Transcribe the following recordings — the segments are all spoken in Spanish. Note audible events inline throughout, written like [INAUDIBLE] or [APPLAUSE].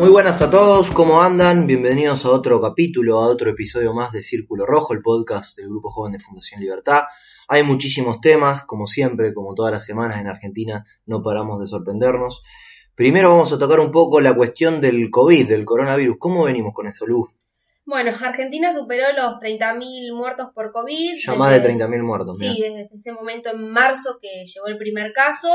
Muy buenas a todos, ¿cómo andan? Bienvenidos a otro capítulo, a otro episodio más de Círculo Rojo, el podcast del Grupo Joven de Fundación Libertad. Hay muchísimos temas, como siempre, como todas las semanas en Argentina, no paramos de sorprendernos. Primero vamos a tocar un poco la cuestión del COVID, del coronavirus. ¿Cómo venimos con eso, Luz? Bueno, Argentina superó los 30.000 muertos por COVID. Ya más de 30.000 muertos. Sí, desde ese momento en marzo que llegó el primer caso,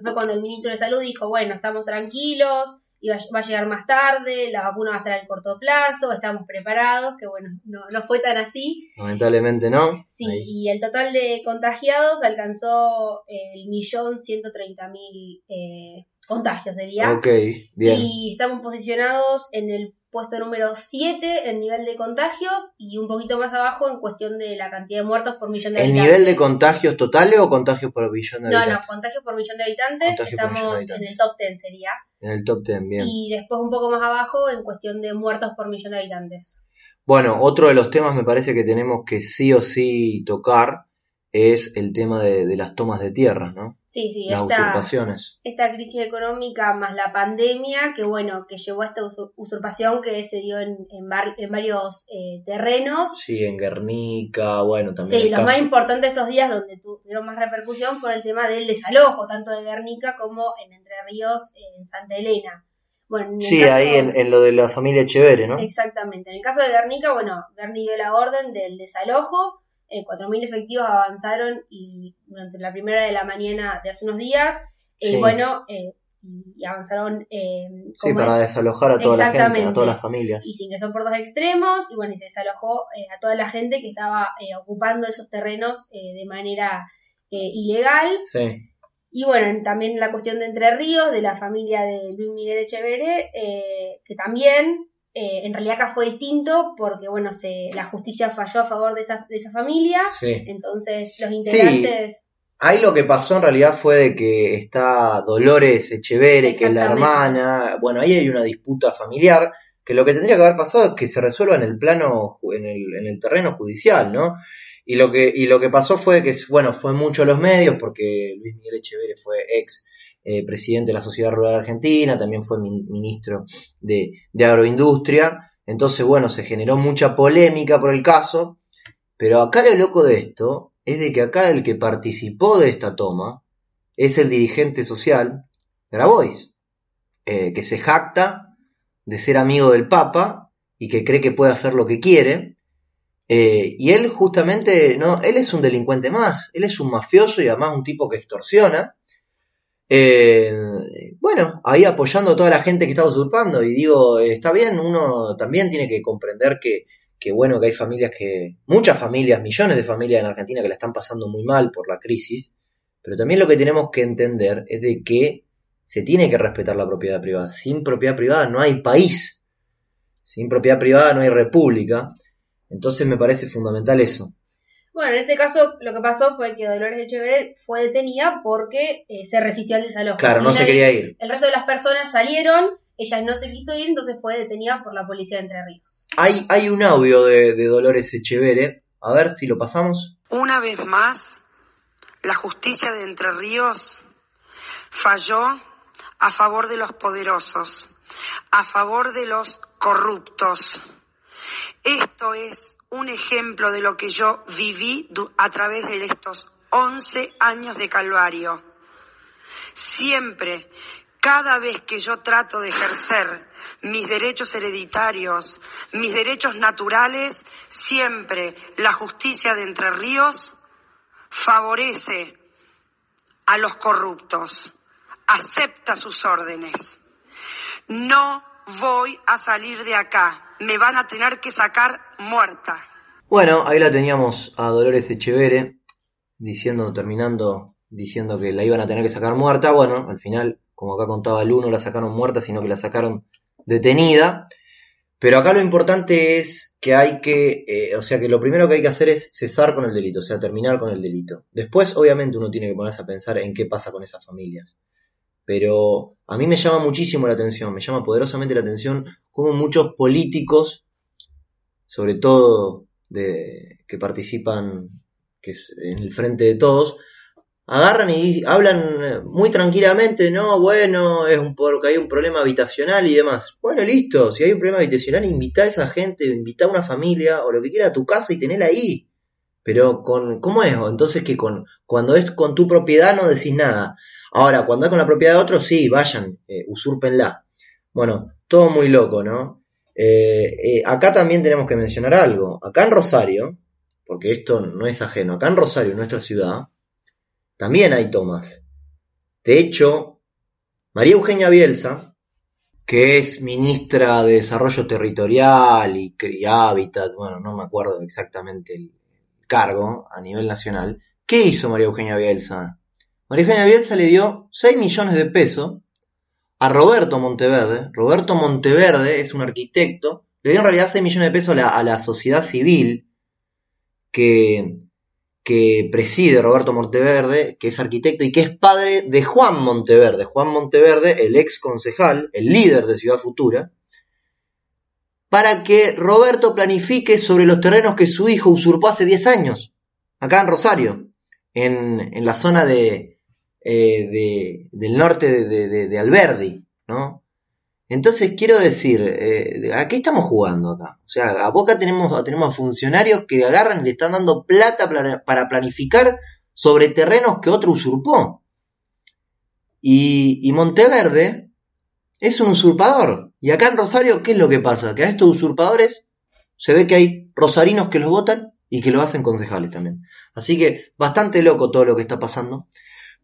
fue cuando el ministro de Salud dijo, bueno, estamos tranquilos, y va, va a llegar más tarde, la vacuna va a estar a corto plazo, estamos preparados, que bueno, no, no fue tan así. Lamentablemente no. Sí, Ahí. y el total de contagiados alcanzó el millón ciento treinta mil eh, contagios, sería. Ok, bien. Y estamos posicionados en el puesto número 7 en nivel de contagios y un poquito más abajo en cuestión de la cantidad de muertos por millón de ¿El habitantes. nivel de contagios totales o contagios por billón de No, no, habitantes? contagios por millón de habitantes, estamos millón de habitantes. en el top 10 sería. En el top 10, bien. Y después un poco más abajo en cuestión de muertos por millón de habitantes. Bueno, otro de los temas me parece que tenemos que sí o sí tocar es el tema de, de las tomas de tierras, ¿no? Sí, sí, Las esta, usurpaciones. esta crisis económica más la pandemia, que bueno, que llevó a esta usur- usurpación que se dio en, en, var- en varios eh, terrenos. Sí, en Guernica, bueno, también Sí, los caso- más importantes estos días donde tuvieron más repercusión fue el tema del desalojo, tanto de Guernica como en Entre Ríos, en Santa Elena. Bueno, en el Sí, caso- ahí en, en lo de la familia Echeverre, ¿no? Exactamente. En el caso de Guernica, bueno, Berni dio la orden del desalojo, eh, 4.000 efectivos avanzaron y durante la primera de la mañana de hace unos días, eh, Sí. bueno, eh, y avanzaron eh, Sí, para es- desalojar a toda la gente, a todas las familias. y se ingresó por dos extremos y bueno, y se desalojó eh, a toda la gente que estaba eh, ocupando esos terrenos eh, de manera eh, ilegal. Sí, Y bueno, en- también la cuestión de Entre Ríos, de la familia de Luis Miguel Echeverre, eh, que también eh, en realidad acá fue distinto porque bueno, se, la justicia falló a favor de esa, de esa familia. sí. Entonces los integrantes... Ahí lo que pasó en realidad fue de que está Dolores Echeverre, que es la hermana, bueno, ahí hay una disputa familiar, que lo que tendría que haber pasado es que se resuelva en el plano, en el, en el terreno judicial, ¿no? Y lo que, y lo que pasó fue que, bueno, fue mucho los medios, porque Luis Miguel Echeverre fue ex eh, presidente de la Sociedad Rural Argentina, también fue min- ministro de, de Agroindustria, entonces, bueno, se generó mucha polémica por el caso, pero acá lo loco de esto es de que acá el que participó de esta toma es el dirigente social Grabois, eh, que se jacta de ser amigo del Papa y que cree que puede hacer lo que quiere. eh, y él justamente, no, él es un delincuente más, él es un mafioso y además un tipo que extorsiona. Eh, bueno, ahí apoyando a toda la gente que está usurpando y digo, está bien, uno también tiene que comprender que, que bueno, que hay familias que, muchas familias, millones de familias en Argentina que la están pasando muy mal por la crisis, pero también lo que tenemos que entender es de que se tiene que respetar la propiedad privada. Sin propiedad privada no hay país, sin propiedad privada no hay república, entonces me parece fundamental eso. Bueno, en este caso lo que pasó fue que Dolores Echeverre fue detenida porque eh, se resistió al desalojo. Claro, no se quería ir. El resto de las personas salieron, ella no se quiso ir, entonces fue detenida por la policía de Entre Ríos. Hay, hay un audio de, de Dolores Echeverre, a ver si lo pasamos. Una vez más, la justicia de Entre Ríos falló a favor de los poderosos, a favor de los corruptos. Esto es un ejemplo de lo que yo viví a través de estos 11 años de calvario. Siempre, cada vez que yo trato de ejercer mis derechos hereditarios, mis derechos naturales, siempre la justicia de Entre Ríos favorece a los corruptos, acepta sus órdenes. No voy a salir de acá, me van a tener que sacar muerta. Bueno, ahí la teníamos a Dolores Echeverre diciendo, terminando, diciendo que la iban a tener que sacar muerta. Bueno, al final, como acá contaba Lu, no la sacaron muerta, sino que la sacaron detenida. Pero acá lo importante es que hay que, eh, o sea, que lo primero que hay que hacer es cesar con el delito, o sea, terminar con el delito. Después, obviamente, uno tiene que ponerse a pensar en qué pasa con esas familias. Pero a mí me llama muchísimo la atención, me llama poderosamente la atención cómo muchos políticos, sobre todo de, que participan que en el frente de todos, agarran y hablan eh, muy tranquilamente, no, bueno, es un, porque hay un problema habitacional y demás. Bueno, listo, si hay un problema habitacional, invita a esa gente, invita a una familia o lo que quiera a tu casa y tenela ahí. Pero con, ¿cómo es? Entonces que con, cuando es con tu propiedad no decís nada. Ahora, cuando es con la propiedad de otro, sí, vayan, eh, usurpenla. Bueno, todo muy loco, ¿no? Eh, eh, acá también tenemos que mencionar algo. Acá en Rosario, porque esto no es ajeno, acá en Rosario, nuestra ciudad, también hay tomas. De hecho, María Eugenia Bielsa, que es ministra de Desarrollo Territorial y, y Hábitat, bueno, no me acuerdo exactamente el cargo a nivel nacional, ¿qué hizo María Eugenia Bielsa? María Eugenia Bielsa le dio 6 millones de pesos a Roberto Monteverde. Roberto Monteverde es un arquitecto, le dio en realidad 6 millones de pesos a la, sociedad civil que, preside Roberto Monteverde, que es arquitecto y que es padre de Juan Monteverde. Juan Monteverde, el ex concejal, el líder de Ciudad Futura, para que Roberto planifique sobre los terrenos que su hijo usurpó hace 10 años, acá en Rosario, en la zona de, eh, del norte de, Alberdi, ¿no? Entonces quiero decir, eh, ¿a qué estamos jugando acá? O sea, a Boca tenemos, tenemos funcionarios que agarran y le están dando plata para planificar sobre terrenos que otro usurpó. Y, y Monteverde es un usurpador. Y acá en Rosario, ¿qué es lo que pasa? Que a estos usurpadores se ve que hay rosarinos que los votan y que lo hacen concejales también. Así que bastante loco todo lo que está pasando.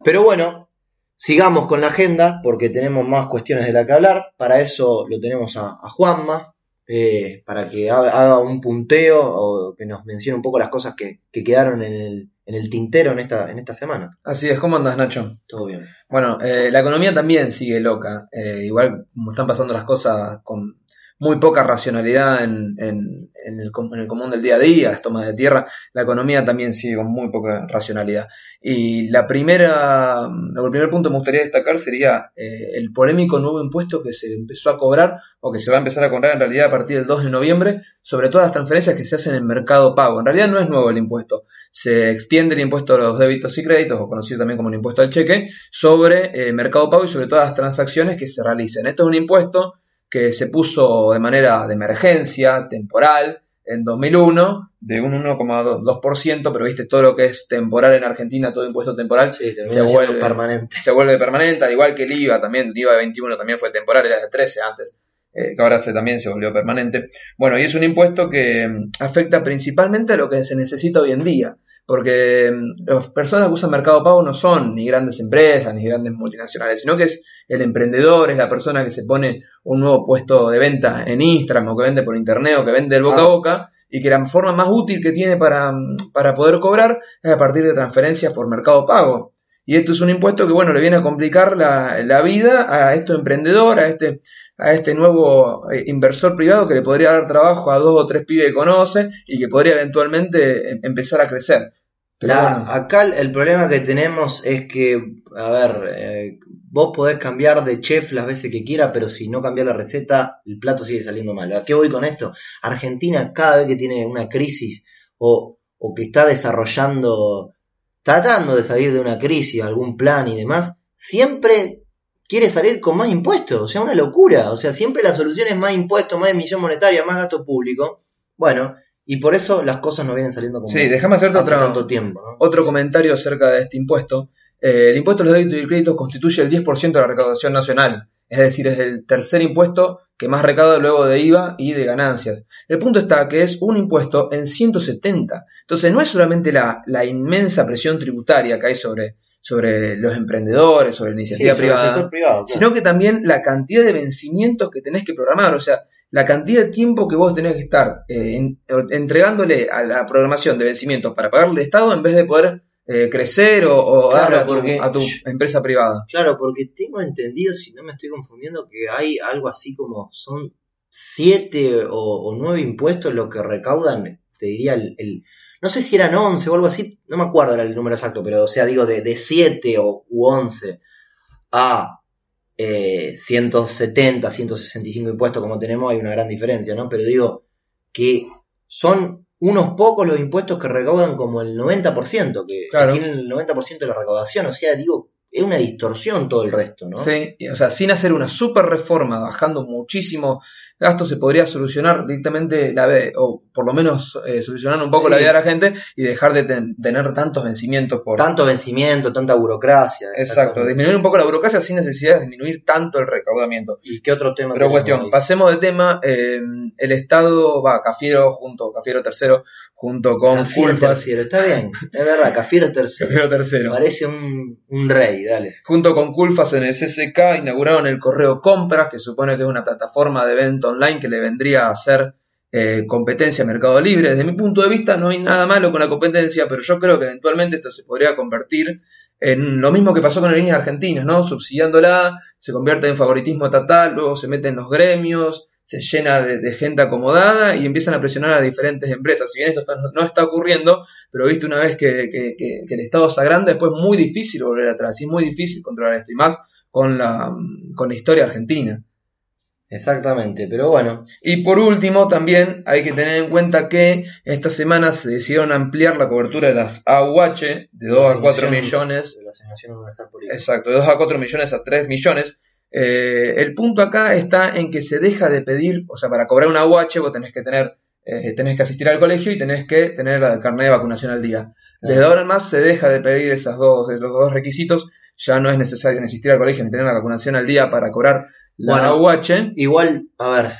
Pero bueno, sigamos con la agenda porque tenemos más cuestiones de la que hablar. Para eso lo tenemos a, Juanma, eh, para que haga un punteo o que nos mencione un poco las cosas que, quedaron en el, en el, tintero en esta, en esta semana. Así es, ¿cómo andas Nacho? Todo bien. Bueno, eh, la economía también sigue loca, eh, igual como están pasando las cosas con muy poca racionalidad en, en, en, el, en, el, común del día a día, tomas de tierra, la economía también sigue con muy poca racionalidad. Y la primera, el primer punto que me gustaría destacar sería eh, el polémico nuevo impuesto que se empezó a cobrar o que se va a empezar a cobrar en realidad a partir del 2 de noviembre sobre todas las transferencias que se hacen en mercado pago. En realidad no es nuevo el impuesto, se extiende el impuesto a los débitos y créditos, o conocido también como el impuesto al cheque, sobre eh, mercado pago y sobre todas las transacciones que se realicen. Esto es un impuesto que se puso de manera de emergencia, temporal, en 2001, de un 1,2%, pero viste, todo lo que es temporal en Argentina, todo impuesto temporal, se, vuelve permanente. Se vuelve permanente, al igual que el IVA también, el IVA de 21 también fue temporal, era de 13 antes, eh, que ahora se, también se volvió permanente. Bueno, y es un impuesto que mm, afecta principalmente a lo que se necesita hoy en día, porque mm, las personas que usan Mercado Pago no son ni grandes empresas, ni grandes multinacionales, sino que es el emprendedor, es la persona que se pone un nuevo puesto de venta en Instagram o que vende por internet o que vende el boca a boca y que la forma más útil que tiene para, mm, para poder cobrar es a partir de transferencias por Mercado Pago. Y esto es un impuesto que, bueno, le viene a complicar la, la vida a este emprendedor, a este, a este nuevo eh, inversor privado que le podría dar trabajo a dos o tres pibes que conoce y que podría eventualmente em, empezar a crecer. Acá el problema que tenemos es que, a ver, eh, vos podés cambiar de chef las veces que quieras, pero si no cambias la receta, el plato sigue saliendo mal. ¿A qué voy con esto? Argentina cada vez que tiene una crisis o, o que está desarrollando, tratando de salir de una crisis, algún plan y demás, siempre quiere salir con más impuestos, o sea, una locura, o sea, siempre la solución es más impuestos, más emisión monetaria, más gasto público. Bueno, y por eso las cosas no vienen saliendo como Sí, déjame hacerte otro, tanto tiempo, otro comentario acerca de este impuesto. Eh, el impuesto a los débitos y créditos constituye el 10% de la recaudación nacional, es decir, es el tercer impuesto que más recauda luego de IVA y de ganancias. El punto está que es un impuesto en 170. Entonces no es solamente la, la inmensa presión tributaria que hay sobre, sobre los emprendedores, sobre la iniciativa privada, sino que también la cantidad de vencimientos que tenés que programar, o sea, la cantidad de tiempo que vos tenés que estar eh, entregándole a la programación de vencimientos para pagarle al Estado en vez de poder eh, crecer o, darle a tu, empresa privada. Claro, porque tengo entendido, si no me estoy confundiendo, que hay algo así como son siete o, nueve impuestos lo que recaudan, te diría el no sé si eran 11 o algo así, no me acuerdo el número exacto, pero o sea, digo, de, de 7 o, u 11 a eh, 170, 165 impuestos como tenemos, hay una gran diferencia, ¿no? Pero digo que son unos pocos los impuestos que recaudan como el 90%, que, que tienen el 90% de la recaudación. O sea, digo, es una distorsión todo el resto, ¿no? Sí, o sea, sin hacer una super reforma, bajando muchísimo gasto, se podría solucionar directamente la o por lo menos eh, solucionar un poco Sí. la vida de la gente y dejar de ten- tener tantos vencimientos por. Tanto vencimiento, tanta burocracia. Exacto, disminuir un poco la burocracia sin necesidad de disminuir tanto el recaudamiento. ¿Y qué otro tema Pero cuestión, ahí? pasemos de tema. eh, el Estado, va, Cafiero junto, Cafiero tercero, junto con Cafiero Culfas. tercero, está bien, es verdad, Cafiero tercero. Cafiero tercero. Parece un, un rey, dale. Junto con Culfas en el CCK inauguraron el correo Compras, que supone que es una plataforma de venta online que le vendría a hacer eh, competencia a Mercado Libre. Desde mi punto de vista no hay nada malo con la competencia, pero yo creo que eventualmente esto se podría convertir en lo mismo que pasó con Aerolíneas Argentinas, ¿no? Subsidiándola, se convierte en favoritismo estatal, luego se meten los gremios, se llena de, gente acomodada y empiezan a presionar a diferentes empresas. Si bien esto no está ocurriendo, pero viste una vez que el Estado se agranda, después es muy difícil volver atrás, y es muy difícil controlar esto, y más con la, con la historia argentina. Exactamente, pero bueno, Y por último, también hay que tener en cuenta que esta semana se decidieron ampliar la cobertura de las AUH de 2 a 4 Asignación- millones de la Asignación Universal Política. Exacto, de 2 a 4 millones a 3 millones. Eh, el punto acá está en que se deja de pedir, o sea, para cobrar una UH vos tenés que tener, eh, tenés que asistir al colegio y tenés que tener el carnet de vacunación al día. Desde Ah. ahora en más se deja de pedir esas dos, esos dos requisitos, ya no es necesario ni asistir al colegio ni tener la vacunación al día para cobrar la Bueno. Igual, a ver,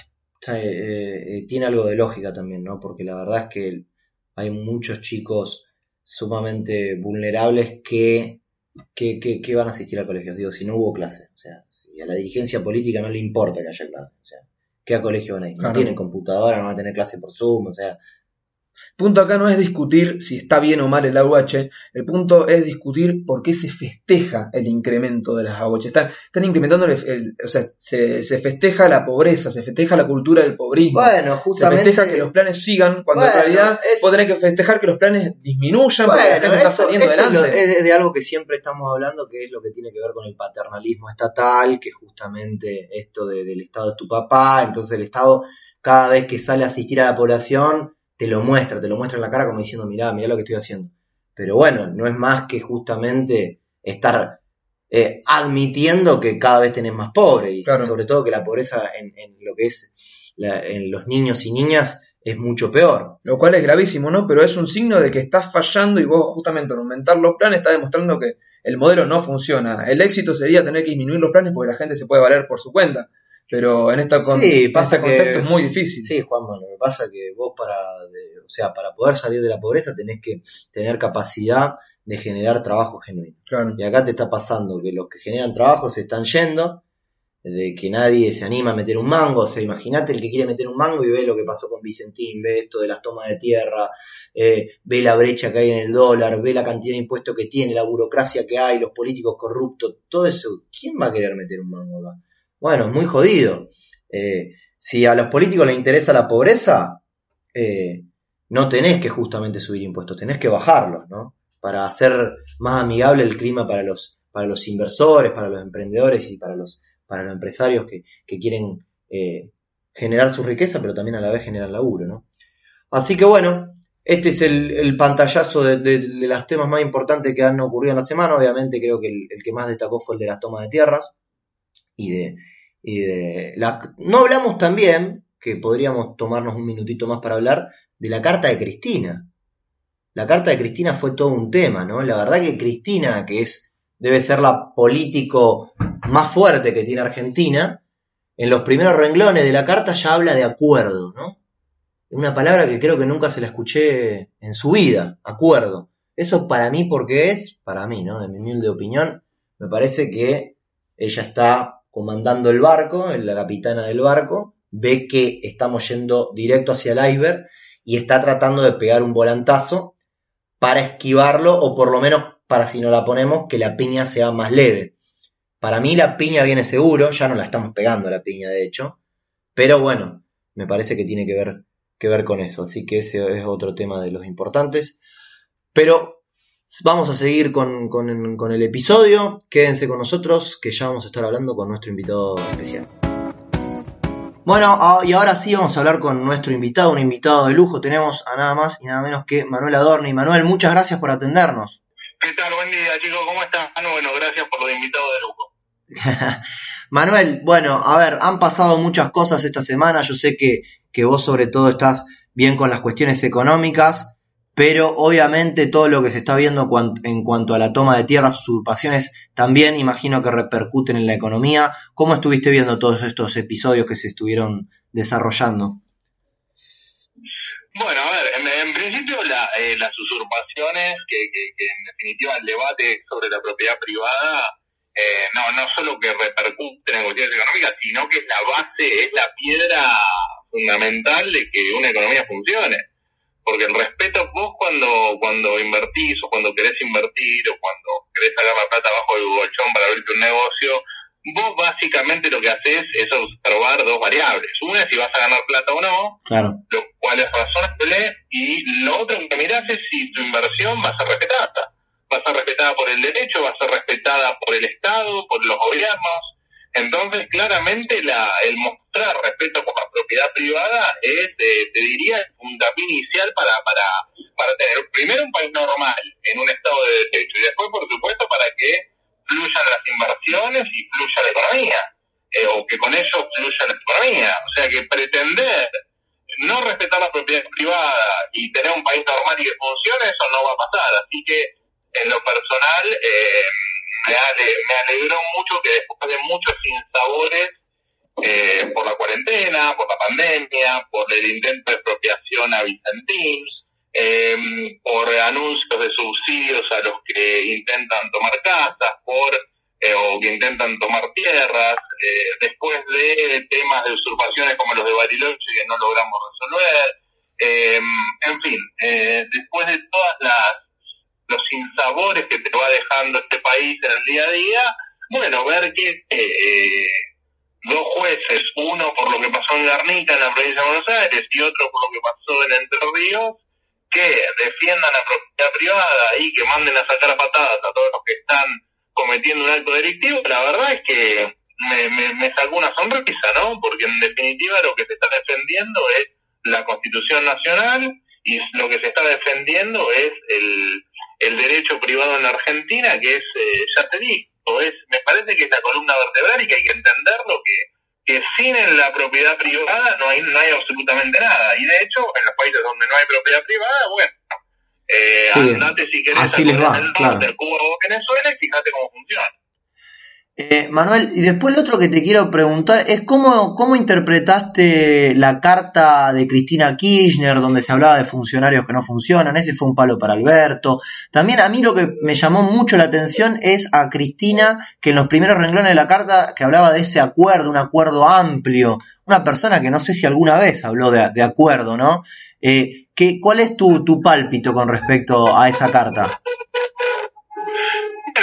eh, eh, tiene algo de lógica también, ¿no? Porque la verdad es que hay muchos chicos sumamente vulnerables que, que, que- que van a asistir al colegio. Digo, si no hubo clase, o sea, si a la dirigencia política no le importa que haya clase, o sea, ¿qué a colegio van a ir? No Claro. tienen computadora, no van a tener clase por Zoom, o sea, punto acá no es discutir si está bien o mal el AUH, el punto es discutir por qué se festeja el incremento de las AUH. Están, están incrementando, el, el- o sea, se, se festeja la pobreza, se festeja la cultura del pobrismo. bueno, se justamente... festeja que los planes sigan, cuando en realidad es- vos tenés que festejar que los planes disminuyan porque la gente está eso, saliendo eso es, lo- adelante. es de, de algo que siempre estamos hablando, que es lo que tiene que ver con el paternalismo estatal, que justamente esto de- del Estado es tu papá, entonces el Estado cada vez que sale a asistir a la población te lo muestra, te lo muestra en la cara como diciendo, mirá, mirá lo que estoy haciendo. Pero bueno, no es más que justamente estar eh, admitiendo que cada vez tenés más pobres y Claro. sobre todo que la pobreza en, en lo que es la- en los niños y niñas es mucho peor. Lo cual es gravísimo, ¿no? Pero es un signo de que estás fallando y vos justamente al aumentar los planes estás demostrando que el modelo no funciona. El éxito sería tener que disminuir los planes porque la gente se puede valer por su cuenta. Pero en, esta con- Sí, pasa este que- contexto es muy difícil. Sí, Juanma, lo que pasa es que vos para, de- o sea, para poder salir de la pobreza tenés que tener capacidad de generar trabajo genuino. Claro. Y acá te está pasando que los que generan trabajo se están yendo, de que nadie se anima a meter un mango, o sea, imagínate el que quiere meter un mango y ve lo que pasó con Vicentín, ve esto de las tomas de tierra, eh, ve la brecha que hay en el dólar, ve la cantidad de impuestos que tiene, la burocracia que hay, los políticos corruptos, todo eso, ¿quién va a querer meter un mango acá? Bueno, es muy jodido. Eh, si a los políticos les interesa la pobreza, eh, no tenés que justamente subir impuestos, tenés que bajarlos, ¿no? Para hacer más amigable el clima para los, para los inversores, para los emprendedores y para los, para los empresarios que, que quieren eh, generar su riqueza, pero también a la vez generar laburo, ¿no? Así que bueno, este es el, pantallazo de, de- de los temas más importantes que han ocurrido en la semana. Obviamente creo que el que más destacó fue el de las tomas de tierras y de, y. No hablamos también, que podríamos tomarnos un minutito más para hablar, de la carta de Cristina. La carta de Cristina fue todo un tema, ¿no? La verdad que Cristina, que es debe ser la político más fuerte que tiene Argentina, en los primeros renglones de la carta ya habla de acuerdo, ¿no? Una palabra que creo que nunca se la escuché en su vida, acuerdo. Eso para mí, porque es, para mí, ¿no? De mi humilde opinión, me parece que ella está comandando el barco, la capitana del barco, ve que estamos yendo directo hacia el iceberg y está tratando de pegar un volantazo para esquivarlo o por lo menos para si no la ponemos que la piña sea más leve. Para mí la piña viene seguro, ya no la estamos pegando la piña de hecho, pero bueno, me parece que tiene que ver, que ver con eso, así que ese es otro tema de los importantes. Pero vamos a seguir con, con- con el episodio, quédense con nosotros que ya vamos a estar hablando con nuestro invitado especial. Bueno, ah, y ahora sí vamos a hablar con nuestro invitado, un invitado de lujo. Tenemos a nada más y nada menos que Manuel Adorni. Manuel, muchas gracias por atendernos. ¿Qué tal? Buen día, chicos. ¿Cómo están? Bueno, gracias por los invitados de lujo. [LAUGHS] Manuel, bueno, a ver, han pasado muchas cosas esta semana. Yo sé que, que vos sobre todo estás bien con las cuestiones económicas pero obviamente todo lo que se está viendo en cuanto a la toma de tierras, usurpaciones, también imagino que repercuten en la economía. ¿Cómo estuviste viendo todos estos episodios que se estuvieron desarrollando? Bueno, a ver, en, principio eh, las usurpaciones, que, en definitiva el debate sobre la propiedad privada, eh, no, no solo que repercuten en cuestiones económicas, sino que es la base, es la piedra fundamental de que una economía funcione porque el respeto, vos cuando, cuando invertís o cuando querés invertir o cuando querés sacar la plata abajo del colchón para abrirte un negocio, vos básicamente lo que haces es observar dos variables. Una es si vas a ganar plata o no, claro. lo cual es razonable, y lo otro que mirás es si tu inversión va a ser respetada. Va a ser respetada por el derecho, va a ser respetada por el Estado, por los gobiernos, entonces, claramente, la, el mostrar respeto por la propiedad privada es, te diría, un puntapié inicial para, para, para tener primero un país normal, en un estado de derecho, y después, por supuesto, para que fluyan las inversiones y fluya la economía, eh, o que con ello fluya la economía. O sea que pretender no respetar la propiedad privada y tener un país normal y que funcione, eso no va a pasar. Así que, en lo personal, eh, me, alegró mucho que después de muchos sinsabores eh, por la cuarentena, por la pandemia, por el intento de expropiación a Vicentín, em, por anuncios de subsidios a los que intentan tomar casas, por eh, o que intentan tomar tierras, eh, después de temas de usurpaciones como los de Bariloche que no logramos resolver, em, en fin, después de todas las los sinsabores que te va dejando este país en el día a día, bueno, ver que eh, dos jueces, uno por lo que pasó en Garnica, en la provincia de Buenos Aires, y otro por lo que pasó en Entre Ríos, que defiendan la propiedad privada y que manden a sacar a patadas a todos los que están cometiendo un acto delictivo, la verdad es que me, me, me sacó una sonrisa, ¿no? Porque en definitiva lo que se está defendiendo es la Constitución Nacional y lo que se está defendiendo es el, el derecho privado en la Argentina, que es, eh, ya te digo, es, me parece que es la columna vertebral y que hay que entenderlo, que, que sin la propiedad privada no hay, no hay absolutamente nada. Y de hecho, en los países donde no hay propiedad privada, bueno, eh, andate si querés así les va, claro. Cuba o Venezuela y fíjate cómo funciona. Eh, Manuel, y después lo otro que te quiero preguntar es cómo, cómo interpretaste la carta de Cristina Kirchner donde se hablaba de funcionarios que no funcionan, ese fue un palo para Alberto. También a mí lo que me llamó mucho la atención es a Cristina que en los primeros renglones de la carta que hablaba de ese acuerdo, un acuerdo amplio, una persona que no sé si alguna vez habló de, acuerdo, ¿no? Eh, ¿qué, ¿Cuál es tu, tu pálpito con respecto a esa carta?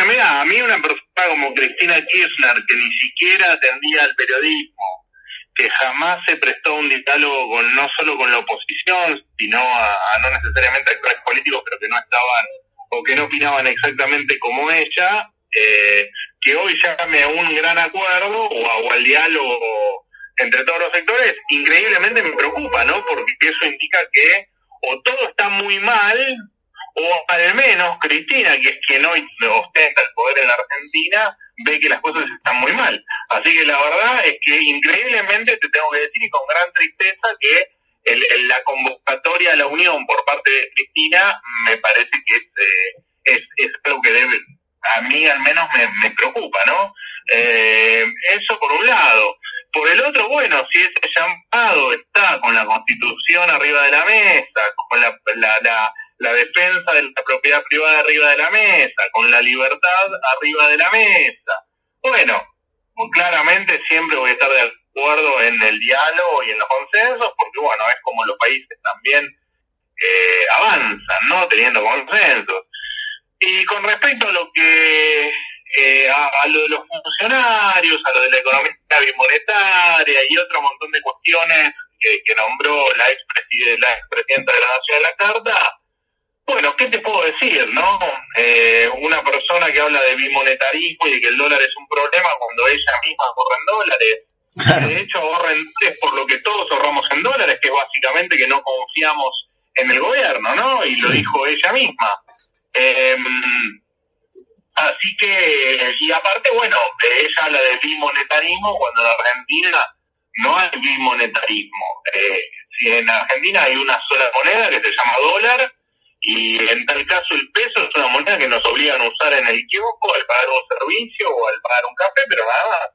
Mira, a mí una persona como Cristina Kirchner, que ni siquiera atendía al periodismo, que jamás se prestó un diálogo con, no solo con la oposición, sino a, no necesariamente actores políticos, pero que no estaban o que no opinaban exactamente como ella, eh, que hoy llame a un gran acuerdo o, a, o al diálogo entre todos los sectores, increíblemente me preocupa, ¿no? Porque eso indica que o todo está muy mal o al menos Cristina, que es quien hoy ostenta el poder en Argentina, ve que las cosas están muy mal. Así que la verdad es que increíblemente te tengo que decir y con gran tristeza que el, la convocatoria a la unión por parte de Cristina me parece que es, eh, es, es, algo que debe, a mí al menos me, me preocupa, ¿no? Eh, eso por un lado. Por el otro, bueno, si ese llamado está con la constitución arriba de la mesa, con la, la la defensa de la propiedad privada arriba de la mesa, con la libertad arriba de la mesa. Bueno, claramente siempre voy a estar de acuerdo en el diálogo y en los consensos, porque bueno, es como los países también eh, avanzan, ¿no? Teniendo consensos. Y con respecto a lo que eh, a, lo de los funcionarios, a lo de la economía bimonetaria y otro montón de cuestiones que, nombró la expresidenta ex de la Nación de la Carta, bueno, ¿qué te puedo decir, no? Eh, una persona que habla de bimonetarismo y de que el dólar es un problema cuando ella misma corre en dólares, De hecho, ahorren es por lo que todos ahorramos en dólares, que es básicamente que no confiamos en el gobierno, ¿no? Y lo dijo ella misma. Em, así que, y aparte, bueno, ella habla de bimonetarismo cuando en Argentina no hay bimonetarismo. Eh, si en Argentina hay una sola moneda que se llama dólar, y en tal caso el peso es una moneda que nos obligan a usar en el kiosco al pagar un servicio o al pagar un café, pero nada más.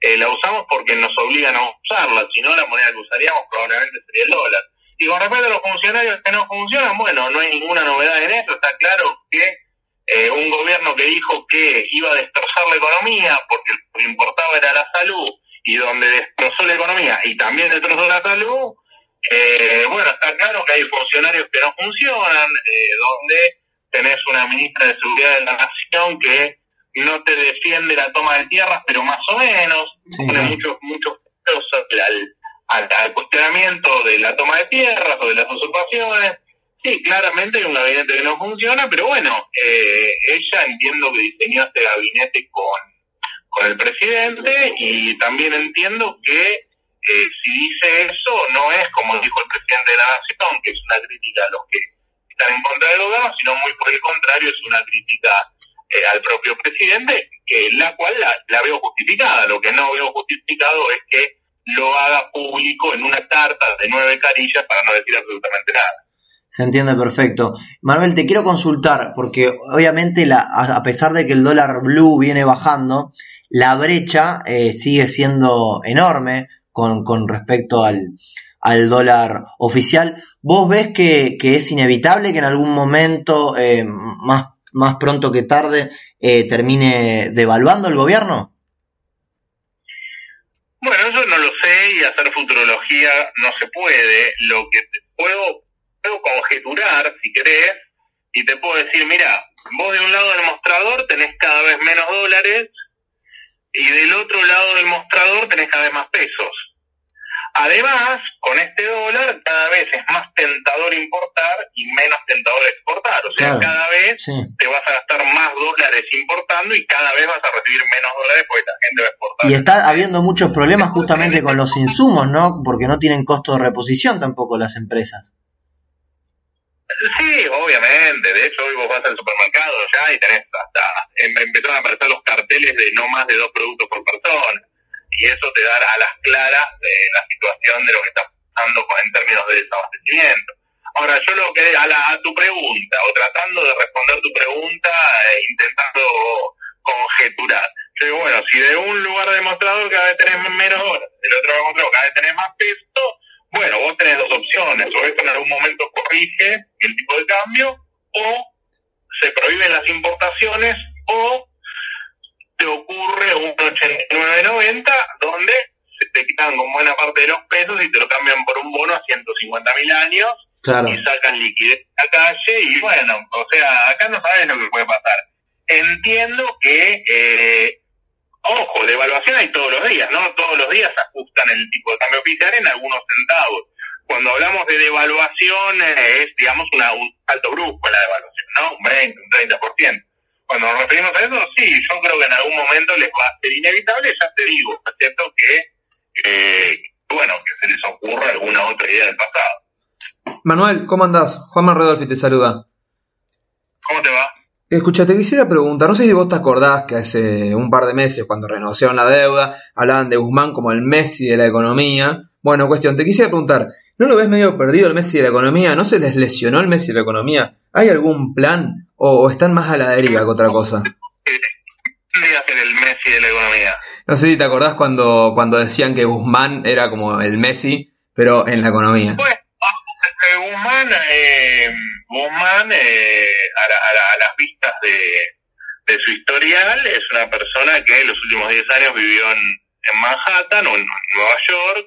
Eh, la usamos porque nos obligan a usarla, si no la moneda que usaríamos probablemente sería el dólar. Y con respecto a los funcionarios que no funcionan, bueno, no hay ninguna novedad en eso, está claro que eh, un gobierno que dijo que iba a destrozar la economía porque lo que importaba era la salud y donde destrozó la economía y también destrozó la salud, eh, bueno, está claro que hay funcionarios que no funcionan, eh, donde tenés una ministra de Seguridad de la Nación que no te defiende la toma de tierras, pero más o menos, pone muchos, muchos al, al, al, cuestionamiento de la toma de tierras o de las usurpaciones. Sí, claramente hay un gabinete que no funciona, pero bueno, eh, ella entiendo que diseñó este gabinete con, con el presidente y también entiendo que eh, si dice eso, no es como dijo el presidente de la Nación, que es una crítica a los que están en contra del gobierno, sino muy por el contrario, es una crítica eh, al propio presidente, que la cual la, veo justificada. Lo que no veo justificado es que lo haga público en una carta de nueve carillas para no decir absolutamente nada. Se entiende perfecto. Manuel, te quiero consultar, porque obviamente la, a pesar de que el dólar blue viene bajando, la brecha eh, sigue siendo enorme con, con respecto al, al dólar oficial. ¿Vos ves que, que, es inevitable que en algún momento, eh, más, más pronto que tarde, eh, termine devaluando el gobierno? Bueno, eso no lo sé y hacer futurología no se puede. Lo que puedo, puedo conjeturar, si querés, y te puedo decir, mira, vos de un lado del mostrador tenés cada vez menos dólares y del otro lado del mostrador tenés cada vez más pesos. Además, con este dólar cada vez es más tentador importar y menos tentador exportar. O sea, cada vez te vas a gastar más dólares importando y cada vez vas a recibir menos dólares porque la gente va a exportar. Y está habiendo muchos problemas justamente con los insumos, ¿no? Porque no tienen costo de reposición tampoco las empresas. Sí, obviamente. De hecho, hoy vos vas al supermercado ya y tenés hasta... Em, empezaron a aparecer los carteles de no más de dos productos por persona y eso te da a las claras eh, la situación de lo que está pasando en términos de desabastecimiento. Ahora, yo lo que a, la, a tu pregunta, o tratando de responder tu pregunta, eh, intentando conjeturar. Yo digo, bueno, si de un lugar demostrador cada vez tenés menos horas, del otro demostrador cada vez tenés más peso, bueno, vos tenés dos opciones, o esto en algún momento corrige el tipo de cambio, o se prohíben las importaciones, o te ocurre un 89.90 donde se te quitan con buena parte de los pesos y te lo cambian por un bono a 150 mil años y sacan liquidez a la calle y bueno, o sea, acá no sabes lo que puede pasar. Entiendo que, eh, ojo, devaluación hay todos los días, ¿no? Todos los días ajustan el tipo de cambio oficial en algunos centavos. Cuando hablamos de devaluación eh, es, digamos, una, un salto brusco en la devaluación, ¿no? Un 20, un 30% cuando nos referimos a eso, sí, yo creo que en algún momento les va a ser inevitable, ya te digo, es cierto que, eh, bueno, que se les ocurra alguna otra idea del pasado. Manuel, ¿cómo andás? Juan Rodolfi te saluda. ¿Cómo te va? Escucha, te quisiera preguntar, no sé si vos te acordás que hace un par de meses, cuando renegociaron la deuda, hablaban de Guzmán como el Messi de la economía. Bueno, cuestión, te quisiera preguntar, ¿no lo ves medio perdido el Messi de la economía? ¿No se les lesionó el Messi de la economía? ¿Hay algún plan o, están más a la deriva que otra cosa? ser el Messi de la economía? No sé si te acordás cuando, cuando decían que Guzmán era como el Messi, pero en la economía. Eh, Guzmán, eh, Guzmán eh, a, las vistas de, su historial, es una persona que en los últimos 10 años vivió en, Manhattan o en Nueva York.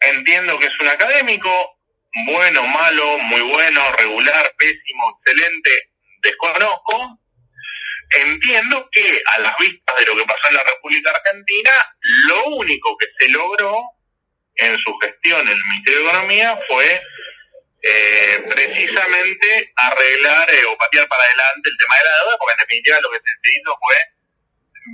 entiendo que es un académico, bueno, malo, muy bueno, regular, pésimo, excelente, desconozco. Entiendo que a las vistas de lo que pasó en la República Argentina, lo único que se logró en su gestión en el Ministerio de Economía fue eh, precisamente arreglar eh, o patear para adelante el tema de la deuda, porque en definitiva lo que se hizo fue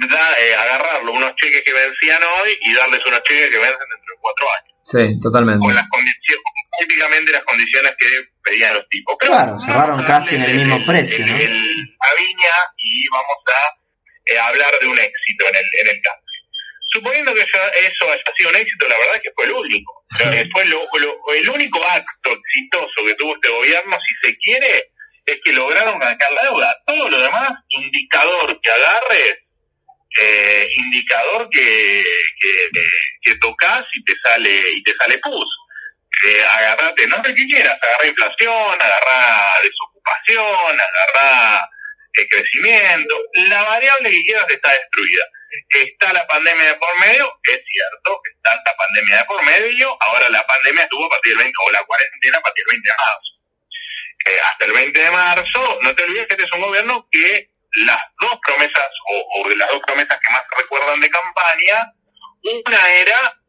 da, eh, agarrarlo, unos cheques que vencían hoy y darles unos cheques que vencen dentro de cuatro años. Sí, totalmente. Con las condiciones, típicamente las condiciones que pedían los tipos. Pero Claro, cerraron a casi en el mismo precio, el- ¿no? el- la viña y vamos a eh, hablar de un éxito en el, en el cambio. Suponiendo que eso, eso haya sido un éxito, la verdad es que fue el único. [LAUGHS] Fue lo- lo- el único acto exitoso que tuvo este gobierno, si se quiere, es que lograron sacar la deuda. Todo lo demás, indicador que agarres, eh, indicador que, que, que tocas y te sale y te sale pus. Eh, agarrate, no sé qué quieras, agarra inflación, agarra desocupación, agarra eh, crecimiento, la variable que quieras está destruida. Está la pandemia de por medio, es cierto, está la pandemia de por medio, ahora la pandemia estuvo a partir del 20, o la cuarentena a partir del 20 de marzo. Eh, hasta el 20 de marzo, no te olvides que este es un gobierno que las dos promesas, o, o las dos promesas que más recuerdan de campaña, una era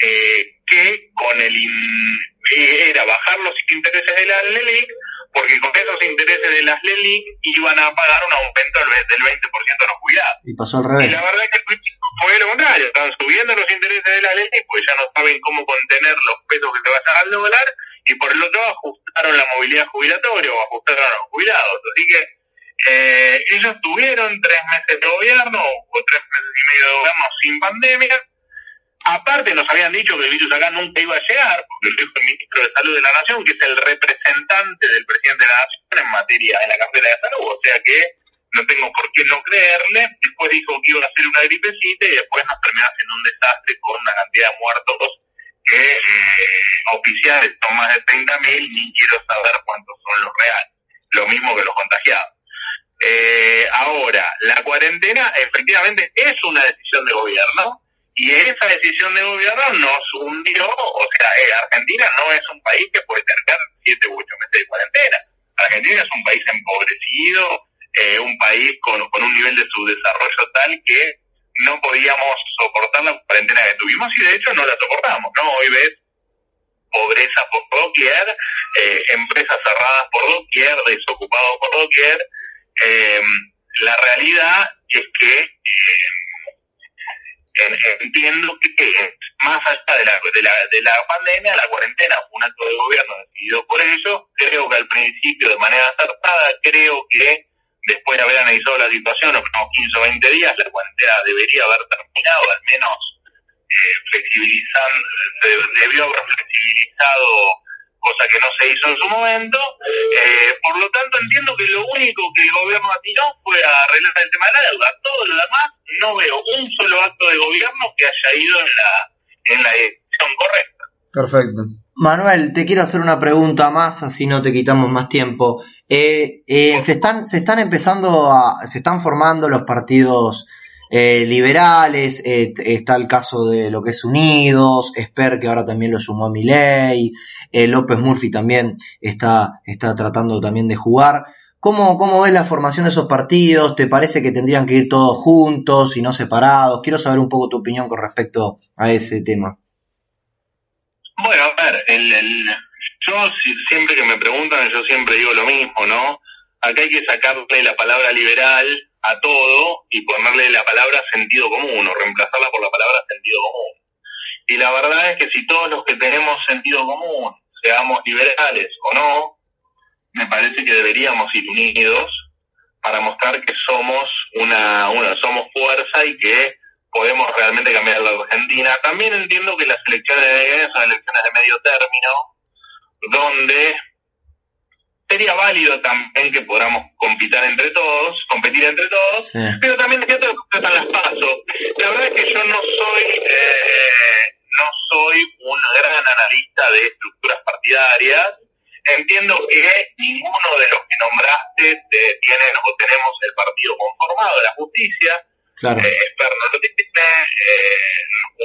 eh, que con el in- eh, era bajar los intereses de las LELIC, porque con esos intereses de las LELIC iban a pagar un aumento del ve- del 20% de los jubilados. Y pasó al Y revés. la verdad es que fue lo contrario, están subiendo los intereses de la ley, pues ya no saben cómo contener los pesos que se vayan al dólar, y por el otro ajustaron la movilidad jubilatoria o ajustaron a los jubilados. Así que eh, ellos tuvieron tres meses de gobierno o tres meses y medio de gobierno sin pandemia. Aparte nos habían dicho que el virus acá nunca iba a llegar, porque el ministro de Salud de la Nación, que es el representante del presidente de la Nación en materia en la cartera de salud, o sea que no tengo por qué no creerle. Después dijo que iba a ser una gripecita y después nos terminó haciendo un desastre con una cantidad de muertos que eh, oficiales son más de 30.000, ni quiero saber cuántos son los reales. Lo mismo que los contagiados. Eh, ahora, la cuarentena efectivamente es una decisión de gobierno y esa decisión de gobierno nos hundió, o sea, eh, Argentina no es un país que puede tener siete u ocho meses de cuarentena. Argentina es un país empobrecido, eh, un país con, un nivel de subdesarrollo tal que no podíamos soportar la cuarentena que tuvimos y de hecho no la soportamos, ¿no? Hoy ves pobreza por doquier, eh, empresas cerradas por doquier, desocupados por doquier. Eh, la realidad es que eh, entiendo que, más allá de la, de, la, de la pandemia, la cuarentena fue un acto de gobierno decidido por ellos. Creo que al principio, de manera acertada, creo que después de haber analizado la situación, los próximos 15 o 20 días, la cuarentena debería haber terminado, al menos eh, flexibilizando, de- debió haber flexibilizado, cosa que no se hizo en su momento. Eh, por lo tanto, entiendo que lo único que el gobierno atinó fue a arreglar el tema de la deuda. Todo lo demás, no veo un solo acto de gobierno que haya ido en la, en la dirección correcta. Perfecto. Manuel, te quiero hacer una pregunta más, así no te quitamos más tiempo. Eh, eh, se están, se están empezando a, se están formando los partidos eh, liberales, eh, está el caso de lo que es Unidos, Esper que ahora también lo sumó a Milei, eh, López Murphy también está, está tratando también de jugar. ¿Cómo, ¿Cómo ves la formación de esos partidos? ¿Te parece que tendrían que ir todos juntos y no separados? Quiero saber un poco tu opinión con respecto a ese tema. Bueno, a ver, el, yo si- siempre que me preguntan, yo siempre digo lo mismo, ¿no? Acá hay que sacarle la palabra liberal a todo y ponerle la palabra sentido común o reemplazarla por la palabra sentido común. Y la verdad es que si todos los que tenemos sentido común, seamos liberales o no, me parece que deberíamos ir unidos para mostrar que somos una, una somos fuerza y que podemos realmente cambiar la Argentina. También entiendo que las elecciones de son elecciones de medio término, donde sería válido también que podamos compitar entre todos, competir entre todos, Sí. pero también es cierto que están las pasos. La verdad es que yo no soy eh, no soy un gran analista de estructuras partidarias. Entiendo que ninguno de los que nombraste eh, tienen o tenemos el partido conformado de la justicia. Claro. Eh, lo tiene, eh,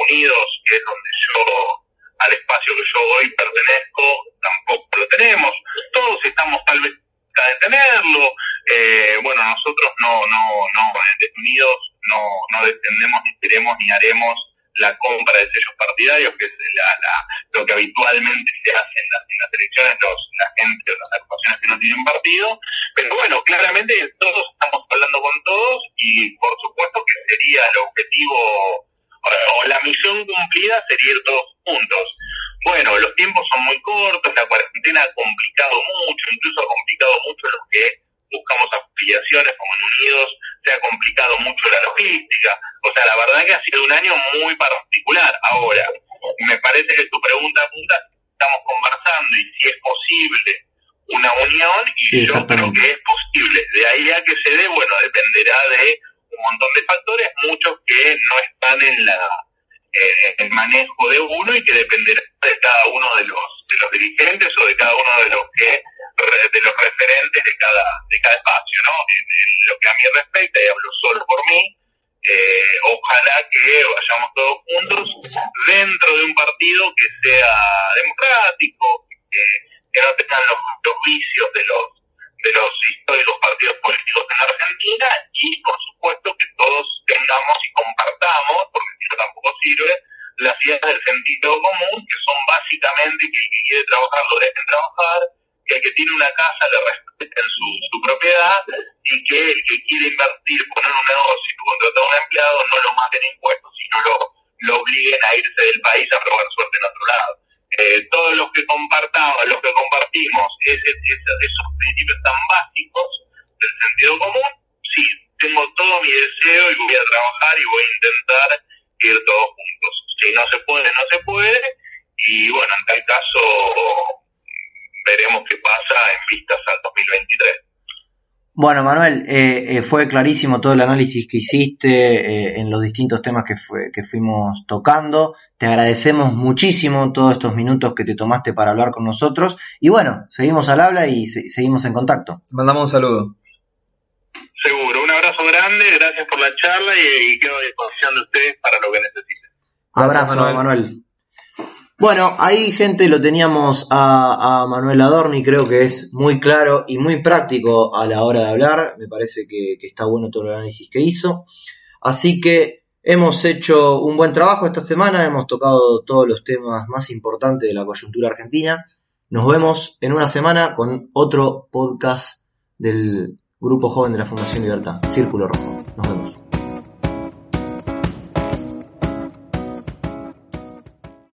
Unidos, que es donde yo, al espacio que yo hoy pertenezco, tampoco lo tenemos. Todos estamos tal vez de tenerlo. Eh, bueno, nosotros no, no, no, Unidos no, no defendemos, ni queremos, ni haremos la compra de sellos partidarios, que es la, la- lo que habitualmente se hace en las, elecciones, los, la gente, las agrupaciones que no tienen partido. Pero bueno, claramente todos estamos hablando con todos y por supuesto que sería el objetivo o la misión cumplida sería ir todos juntos. Bueno, los tiempos son muy cortos, la cuarentena ha complicado mucho, incluso ha complicado mucho los que buscamos afiliaciones como en Unidos, se ha complicado mucho la logística. O sea, la verdad que ha sido un año muy particular. Ahora, me parece que tu pregunta apunta, estamos conversando y si es posible una unión, y yo creo que es posible. De ahí a que se dé, bueno, dependerá de un montón de factores, muchos que no están en la el manejo de uno y que dependerá de cada uno de los de los dirigentes o de cada uno de los que de los referentes de cada de cada espacio no en, lo que a mí respecta y hablo solo por mí eh, ojalá que vayamos todos juntos dentro de un partido que sea democrático que, no tengan los, los vicios de los de los históricos partidos políticos en Argentina y por supuesto que todos tengamos y compartamos, porque si no tampoco sirve, las ideas del sentido común, que son básicamente que el que quiere trabajar lo dejen trabajar, que el que tiene una casa le respeten su, su propiedad y que el que quiere invertir, poner un negocio contratar a un empleado no lo maten impuestos, sino lo, lo obliguen a irse del país a probar suerte en otro lado. Eh, todos los que compartamos, los que compartimos ese, esos principios tan básicos del sentido común, sí, tengo todo mi deseo y voy a trabajar y voy a intentar ir todos juntos. Si no se puede, no se puede, y bueno, en tal caso veremos qué pasa en vistas al 2023. Bueno, Manuel, eh, eh, fue clarísimo todo el análisis que hiciste eh, en los distintos temas que, fue, que fuimos tocando. Te agradecemos muchísimo todos estos minutos que te tomaste para hablar con nosotros. Y bueno, seguimos al habla y seguimos en contacto. Mandamos un saludo. Seguro, un abrazo grande, gracias por la charla y, quedo a disposición de ustedes para lo que necesiten. Abrazo, Manuel. Bueno, ahí gente lo teníamos a, a, Manuel Adorni, creo que es muy claro y muy práctico a la hora de hablar, me parece que, que, está bueno todo el análisis que hizo. Así que hemos hecho un buen trabajo esta semana, hemos tocado todos los temas más importantes de la coyuntura argentina. Nos vemos en una semana con otro podcast del Grupo Joven de la Fundación Libertad, Círculo Rojo. Nos vemos.